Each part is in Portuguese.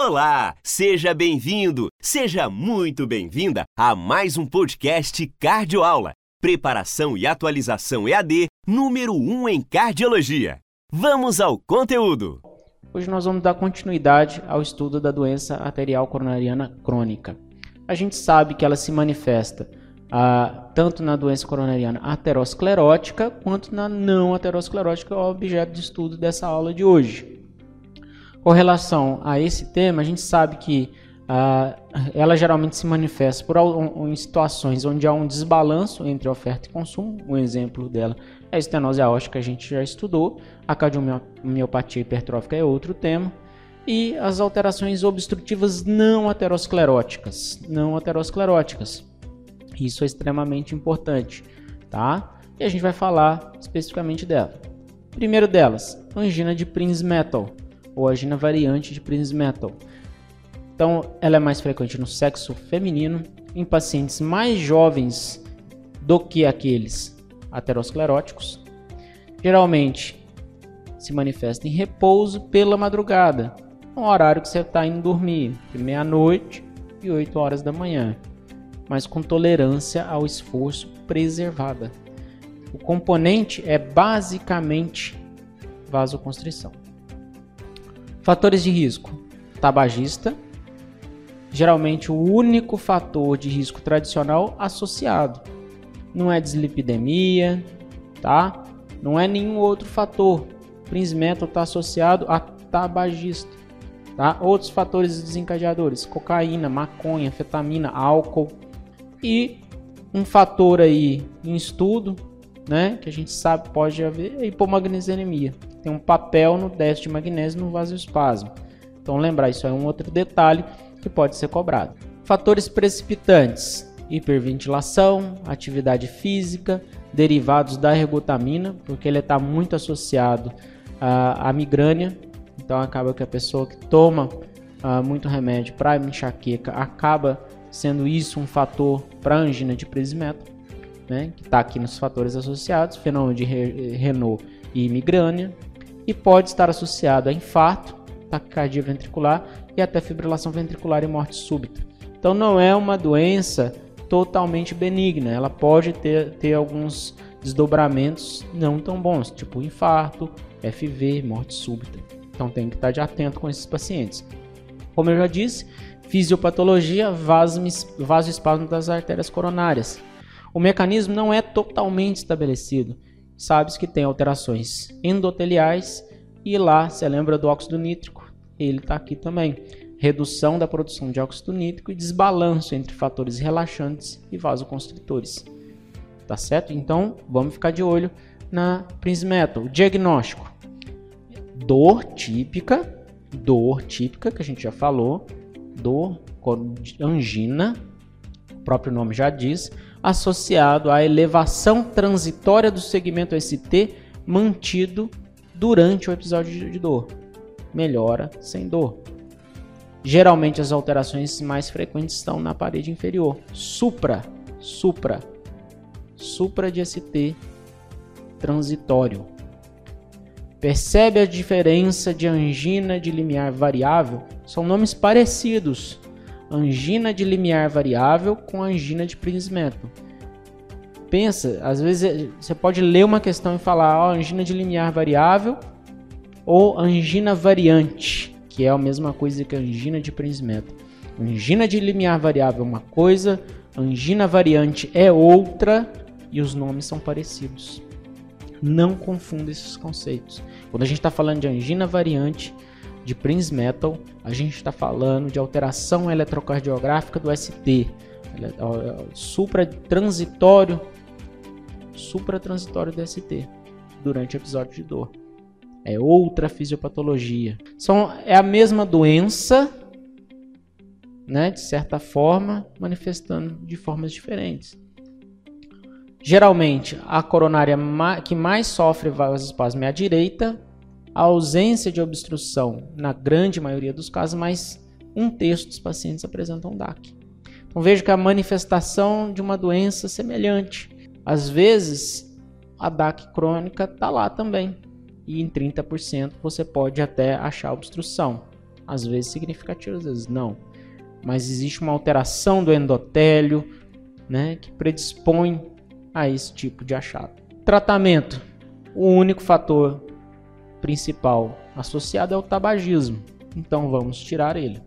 Olá, seja bem-vindo, seja muito bem-vinda a mais um podcast Cardioaula, preparação e atualização EAD número 1 em cardiologia. Vamos ao conteúdo. Hoje nós vamos dar continuidade ao estudo da doença arterial coronariana crônica. A gente sabe que ela se manifesta ah, tanto na doença coronariana aterosclerótica quanto na não aterosclerótica, é o objeto de estudo dessa aula de hoje. Com relação a esse tema, a gente sabe que ah, ela geralmente se manifesta por, em situações onde há um desbalanço entre oferta e consumo. Um exemplo dela é a estenose aórtica que a gente já estudou. A cardiomiopatia hipertrófica é outro tema. E as alterações obstrutivas não ateroscleróticas. Não ateroscleróticas. Isso é extremamente importante, tá? E a gente vai falar especificamente dela. Primeiro delas, angina de Prinzmetal ou angina variante de Prinzmetal. Então, ela é mais frequente no sexo feminino, em pacientes mais jovens do que aqueles ateroscleróticos. Geralmente se manifesta em repouso pela madrugada, no horário que você está indo dormir, de meia-noite e 8 horas da manhã, mas com tolerância ao esforço preservada. O componente é basicamente vasoconstrição. Fatores de risco: tabagista, geralmente o único fator de risco tradicional associado. Não é dislipidemia, tá? Não é nenhum outro fator. Prinzmetal está associado a tabagista, tá? Outros fatores desencadeadores: cocaína, maconha, fetamina, álcool e um fator aí em estudo, né, que a gente sabe pode haver é hipomagnesemia tem um papel no déficit de magnésio no vasoespasmo. Então lembrar, isso é um outro detalhe que pode ser cobrado. Fatores precipitantes: hiperventilação, atividade física, derivados da ergotamina, porque ele está muito associado à, à migrânia. Então acaba que a pessoa que toma uh, muito remédio para enxaqueca acaba sendo isso um fator para angina de Prismeto, né, que está aqui nos fatores associados, fenômeno de Renault e migrânia, e pode estar associado a infarto, taquicardia ventricular e até fibrilação ventricular e morte súbita. Então não é uma doença totalmente benigna, ela pode ter, ter alguns desdobramentos não tão bons, tipo infarto, FV, morte súbita. Então tem que estar de atento com esses pacientes. Como eu já disse, fisiopatologia, vasoespasmo das artérias coronárias. O mecanismo não é totalmente estabelecido sabe-se que tem alterações endoteliais e lá, você lembra do óxido nítrico? Ele está aqui também. Redução da produção de óxido nítrico e desbalanço entre fatores relaxantes e vasoconstritores. Tá certo? Então, vamos ficar de olho na Prismetal. Diagnóstico: dor típica, dor típica que a gente já falou, dor angina, o próprio nome já diz, associado à elevação transitória do segmento ST mantido durante o episódio de dor. Melhora sem dor. Geralmente as alterações mais frequentes estão na parede inferior. Supra, supra, supra de ST transitório. Percebe a diferença de angina de limiar variável? São nomes parecidos, angina de limiar variável com angina de Prinzmetal. Pensa, às vezes você pode ler uma questão e falar ó, angina de limiar variável ou angina variante, que é a mesma coisa que angina de Prinzmetal. Angina de limiar variável é uma coisa, angina variante é outra e os nomes são parecidos. Não confunda esses conceitos. Quando a gente está falando de angina variante, de Prinzmetal, a gente está falando de alteração eletrocardiográfica do ST, supratransitório, supratransitório do ST, durante o episódio de dor. É outra fisiopatologia. São, é a mesma doença, né, de certa forma, manifestando de formas diferentes. Geralmente, a coronária que mais sofre vasospasmo é a direita, a ausência de obstrução na grande maioria dos casos, mas um terço dos pacientes apresentam DAC. Então veja que a manifestação de uma doença semelhante. Às vezes a DAC crônica está lá também. E em 30% você pode até achar obstrução. Às vezes significativa, às vezes não. Mas existe uma alteração do endotélio, né, que predispõe a esse tipo de achado. Tratamento. O único fator principal associado é o tabagismo. Então vamos tirar ele.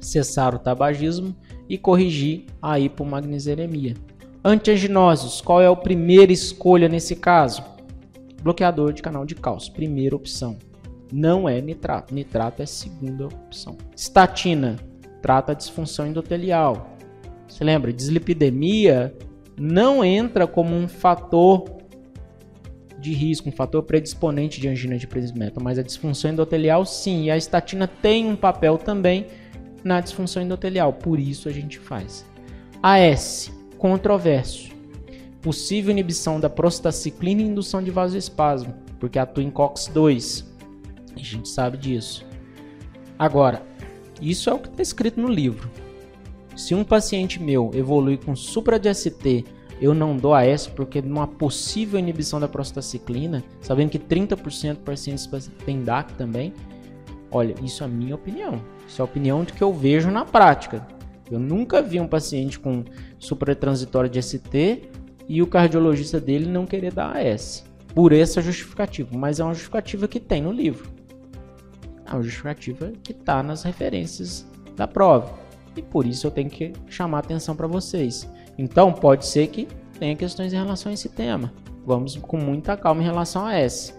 Cessar o tabagismo e corrigir a hipomagnesemia. Antianginósios, qual é a primeira escolha nesse caso? Bloqueador de canal de cálcio, primeira opção. Não é nitrato, nitrato é segunda opção. Estatina, trata a disfunção endotelial. Você lembra? Dislipidemia não entra como um fator de risco, um fator predisponente de angina de Prinzmetal, mas a disfunção endotelial sim, e a estatina tem um papel também na disfunção endotelial, por isso a gente faz. AS, controverso. Possível inibição da prostaciclina e indução de vasoespasmo, porque atua em COX-2. A gente sabe disso. Agora, isso é o que está escrito no livro. Se um paciente meu evolui com supra de ST eu não dou a essa porque numa possível inibição da prostaciclina, sabendo que 30% dos pacientes têm DAC também, olha, isso é a minha opinião. Isso é a opinião de que eu vejo na prática. Eu nunca vi um paciente com supratransitória de ST e o cardiologista dele não querer dar AS. Por essa justificativa, mas é uma justificativa que tem no livro. É uma justificativa que está nas referências da prova. E por isso eu tenho que chamar atenção para vocês. Então, pode ser que tenha questões em relação a esse tema. Vamos com muita calma em relação a esse,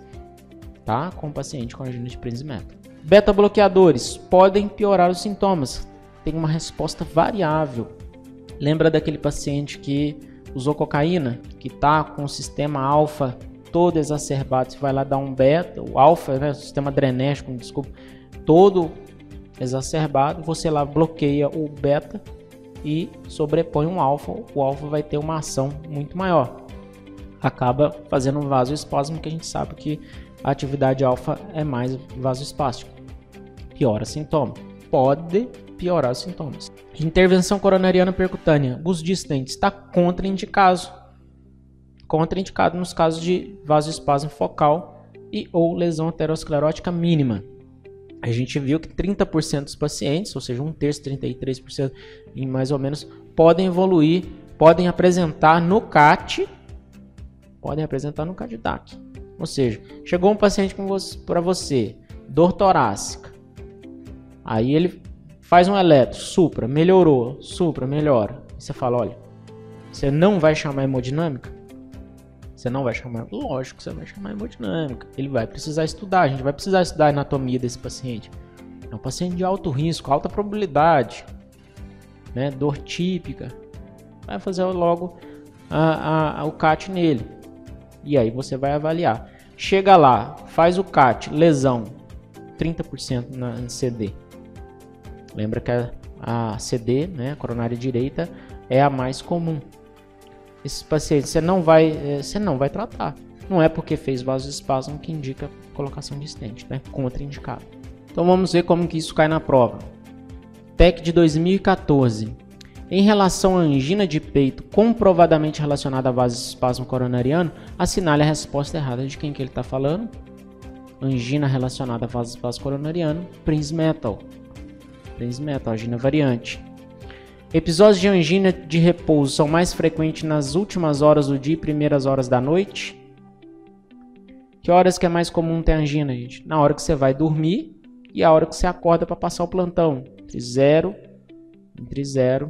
tá? Com o paciente com angina de Prinzmetal. Beta bloqueadores podem piorar os sintomas. Tem uma resposta variável. Lembra daquele paciente que usou cocaína, que tá com o sistema alfa todo exacerbado, você vai lá dar um beta, o alfa, né, o sistema adrenérgico, desculpa, todo exacerbado, você lá bloqueia o beta e sobrepõe um alfa, o alfa vai ter uma ação muito maior. Acaba fazendo um vasoespasmo, que a gente sabe que a atividade alfa é mais vasoespástico. Piora sintoma. Pode piorar os sintomas. Intervenção coronariana percutânea. Uso de stents está contraindicado. Contraindicado nos casos de vasoespasmo focal e ou lesão aterosclerótica mínima a gente viu que 30% dos pacientes, ou seja, um terço, 33% em mais ou menos, podem evoluir, podem apresentar no CAT, podem apresentar no CAT-DAC. Ou seja, chegou um paciente para você, dor torácica, aí ele faz um eletro, supra, melhorou, supra, melhora. Você fala, olha, você não vai chamar hemodinâmica? Você não vai chamar, lógico você vai chamar hemodinâmica. Ele vai precisar estudar, a gente vai precisar estudar a anatomia desse paciente. É um paciente de alto risco, alta probabilidade, né? Dor típica. Vai fazer logo a, a, a, o CAT nele. E aí você vai avaliar. Chega lá, faz o CAT, lesão, 30% na CD. Lembra que a, a CD, né, a coronária direita, é a mais comum esses pacientes você não vai, eh, você não vai tratar. Não é porque fez vasoespasmo que indica colocação de stent, né? Contraindicado. Então vamos ver como que isso cai na prova. TEC de 2014. Em relação à angina de peito comprovadamente relacionada a vasoespasmo coronariano, assinale a resposta errada de quem que ele está falando. Angina relacionada a vasoespasmo coronariano, Prince Metal. Prince Metal, angina variante. Episódios de angina de repouso são mais frequentes nas últimas horas do dia e primeiras horas da noite? Que horas que é mais comum ter angina, gente? Na hora que você vai dormir e a hora que você acorda para passar o plantão. Entre 0, entre 0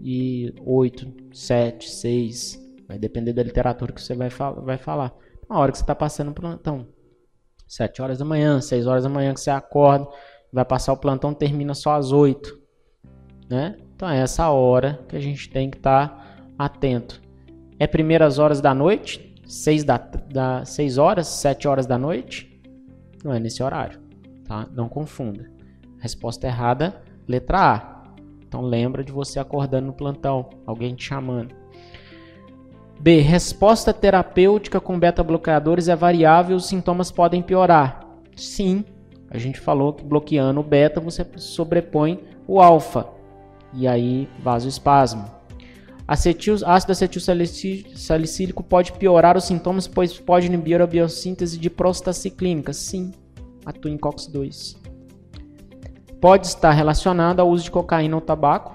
e 8, 7, 6. Vai depender da literatura que você vai, fal vai falar. Na hora que você está passando o plantão. 7 horas da manhã, 6 horas da manhã que você acorda, vai passar o plantão, termina só às 8. Né? Então é essa hora que a gente tem que estar tá atento. É primeiras horas da noite, 6 da, da 6 horas, 7 horas da noite? Não é nesse horário, tá? Não confunda. Resposta errada, letra A. Então lembra de você acordando no plantão, alguém te chamando. B. Resposta terapêutica com beta-bloqueadores é variável, os sintomas podem piorar. Sim, a gente falou que bloqueando o beta você sobrepõe o alfa e aí vasoespasmo. Acetil, ácido acetil salicílico pode piorar os sintomas, pois pode inibir a biossíntese de prostaciclínica. Sim, atua em COX-2. pode estar relacionado ao uso de cocaína ou tabaco,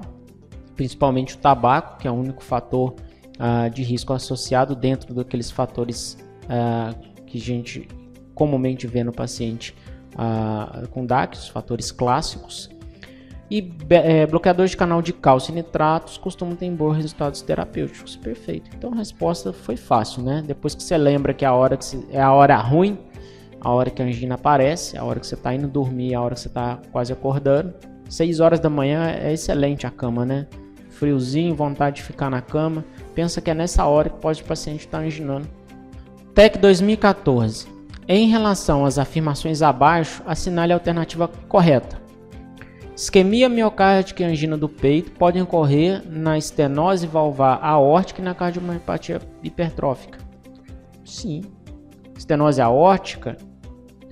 principalmente o tabaco, que é o único fator uh, de risco associado dentro daqueles fatores uh, que a gente comumente vê no paciente uh, com DAC, os fatores clássicos. E é, bloqueadores de canal de cálcio e nitratos costumam ter bons resultados terapêuticos. Perfeito. Então a resposta foi fácil, né? Depois que você lembra que a hora que é a hora ruim, a hora que a angina aparece, a hora que você está indo dormir, a hora que você está quase acordando. 6 horas da manhã é excelente a cama, né? Friozinho, vontade de ficar na cama. Pensa que é nessa hora que pode o paciente estar tá anginando. TEC 2014. Em relação às afirmações abaixo, assinale a alternativa correta. Isquemia miocárdica e angina do peito podem ocorrer na estenose valvar aórtica e na cardiomiopatia hipertrófica. Sim. Estenose aórtica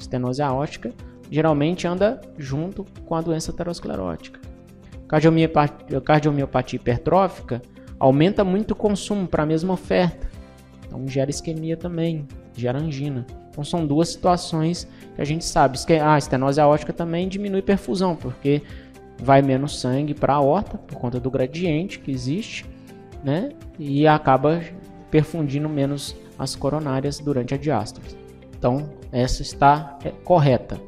estenose aórtica, geralmente anda junto com a doença aterosclerótica. Cardiomiopatia, cardiomiopatia hipertrófica aumenta muito o consumo para a mesma oferta, então gera isquemia também, gera angina. Então são duas situações que a gente sabe. A estenose aórtica também diminui perfusão, porque vai menos sangue para a aorta por conta do gradiente que existe, né? E acaba perfundindo menos as coronárias durante a diástase. Então, essa está é, correta.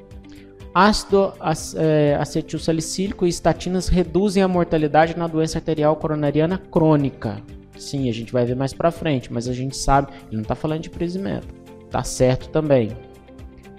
Ácido é, acetil salicílico e estatinas reduzem a mortalidade na doença arterial coronariana crônica. Sim, a gente vai ver mais para frente, mas a gente sabe, ele não está falando de Prismetal. Tá certo também.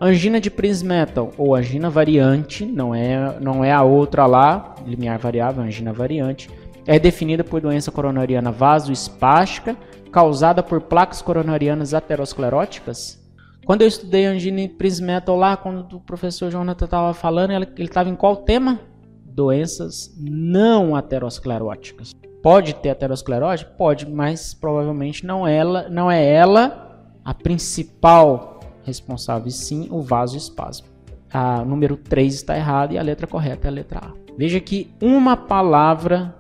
Angina de Prismetal ou angina variante, não é, não é a outra lá, limiar variável, angina variante, é definida por doença coronariana vasoespástica causada por placas coronarianas ateroscleróticas quando eu estudei angina Prismetal lá, quando o professor Jonathan estava falando, ele estava em qual tema? Doenças não ateroscleróticas. Pode ter aterosclerose? Pode, mas provavelmente não, ela, não é ela a principal responsável, e sim o vasoespasmo. A número 3 está errado e a letra correta é a letra A. Veja que uma palavra,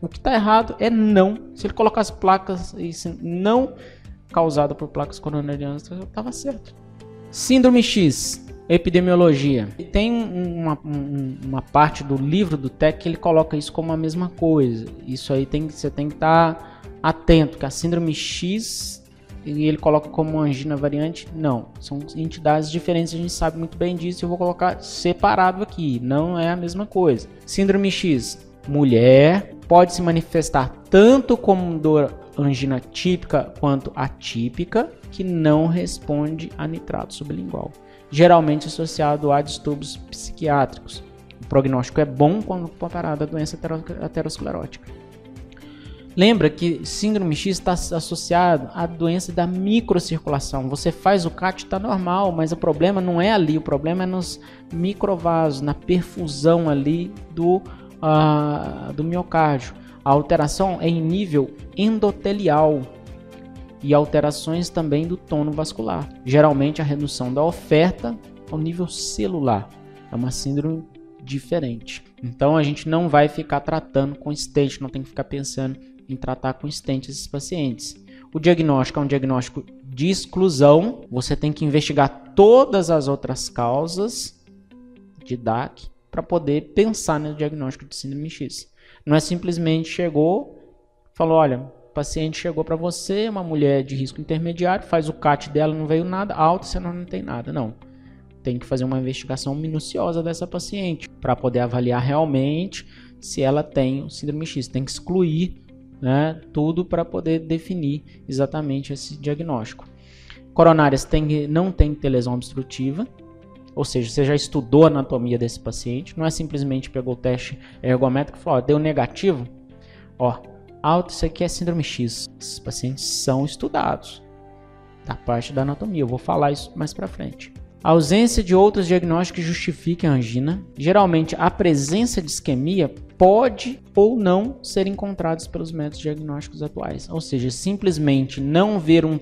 o que está errado é não. Se ele colocar as placas e não causada por placas coronarianas, estava certo. Síndrome X, epidemiologia. Tem uma, uma, parte do livro do TEC que ele coloca isso como a mesma coisa. Isso aí tem, você tem que estar tá atento, que a síndrome X e ele coloca como angina variante. Não, são entidades diferentes, a gente sabe muito bem disso. Eu vou colocar separado aqui, não é a mesma coisa. Síndrome X, mulher, pode se manifestar tanto como dor angina típica quanto atípica, que não responde a nitrato sublingual, geralmente associado a distúrbios psiquiátricos. O prognóstico é bom quando comparado à doença aterosclerótica. Lembra que síndrome X está associado à doença da microcirculação. Você faz o CAT, está normal, mas o problema não é ali, o problema é nos microvasos, na perfusão ali do, uh, do miocárdio. A alteração é em nível endotelial e alterações também do tono vascular. Geralmente a redução da oferta ao nível celular. É uma síndrome diferente. Então a gente não vai ficar tratando com stent, não tem que ficar pensando em tratar com stent esses pacientes. O diagnóstico é um diagnóstico de exclusão. Você tem que investigar todas as outras causas de DAC para poder pensar no diagnóstico de síndrome X. Não é simplesmente chegou, falou, olha, o paciente chegou para você, uma mulher de risco intermediário, faz o CAT dela, não veio nada, alta, você não, não tem nada. Não. Tem que fazer uma investigação minuciosa dessa paciente para poder avaliar realmente se ela tem o síndrome X. Tem que excluir né, tudo para poder definir exatamente esse diagnóstico. Coronárias tem, não tem que ter lesão obstrutiva, ou seja, você já estudou a anatomia desse paciente, não é simplesmente pegou o teste ergométrico e falou, ó, deu negativo, ó, alto, isso aqui é síndrome X. Esses pacientes são estudados da parte da anatomia, eu vou falar isso mais para frente. A ausência de outros diagnósticos que justifiquem a angina. Geralmente, a presença de isquemia pode ou não ser encontrados pelos métodos diagnósticos atuais. Ou seja, simplesmente não ver um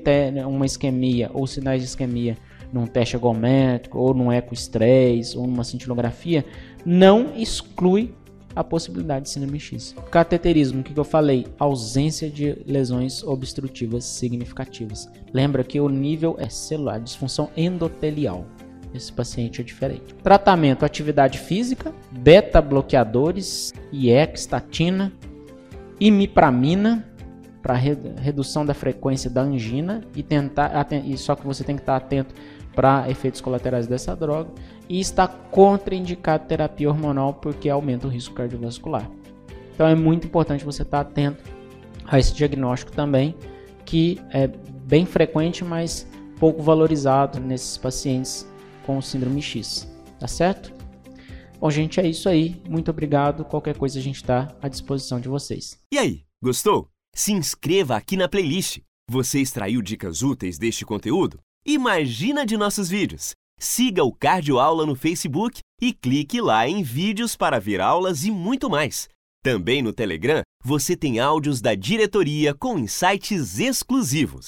uma isquemia ou sinais de isquemia num teste agométrico, ou num ecoestresse, ou numa cintilografia, não exclui a possibilidade de síndrome X. Cateterismo, o que eu falei? Ausência de lesões obstrutivas significativas. Lembra que o nível é celular, disfunção endotelial. esse paciente é diferente. Tratamento: atividade física, beta-bloqueadores, IEC, estatina, imipramina para redução da frequência da angina e tentar e só que você tem que estar atento para efeitos colaterais dessa droga e está contraindicado terapia hormonal porque aumenta o risco cardiovascular. Então é muito importante você estar atento a esse diagnóstico também, que é bem frequente, mas pouco valorizado nesses pacientes com síndrome X. Tá certo? Bom, gente, é isso aí. Muito obrigado. Qualquer coisa a gente está à disposição de vocês. E aí, gostou? Se inscreva aqui na playlist. Você extraiu dicas úteis deste conteúdo? Imagina de nossos vídeos. Siga o Cardio Aula no Facebook e clique lá em vídeos para ver aulas e muito mais. Também no Telegram você tem áudios da diretoria com insights exclusivos.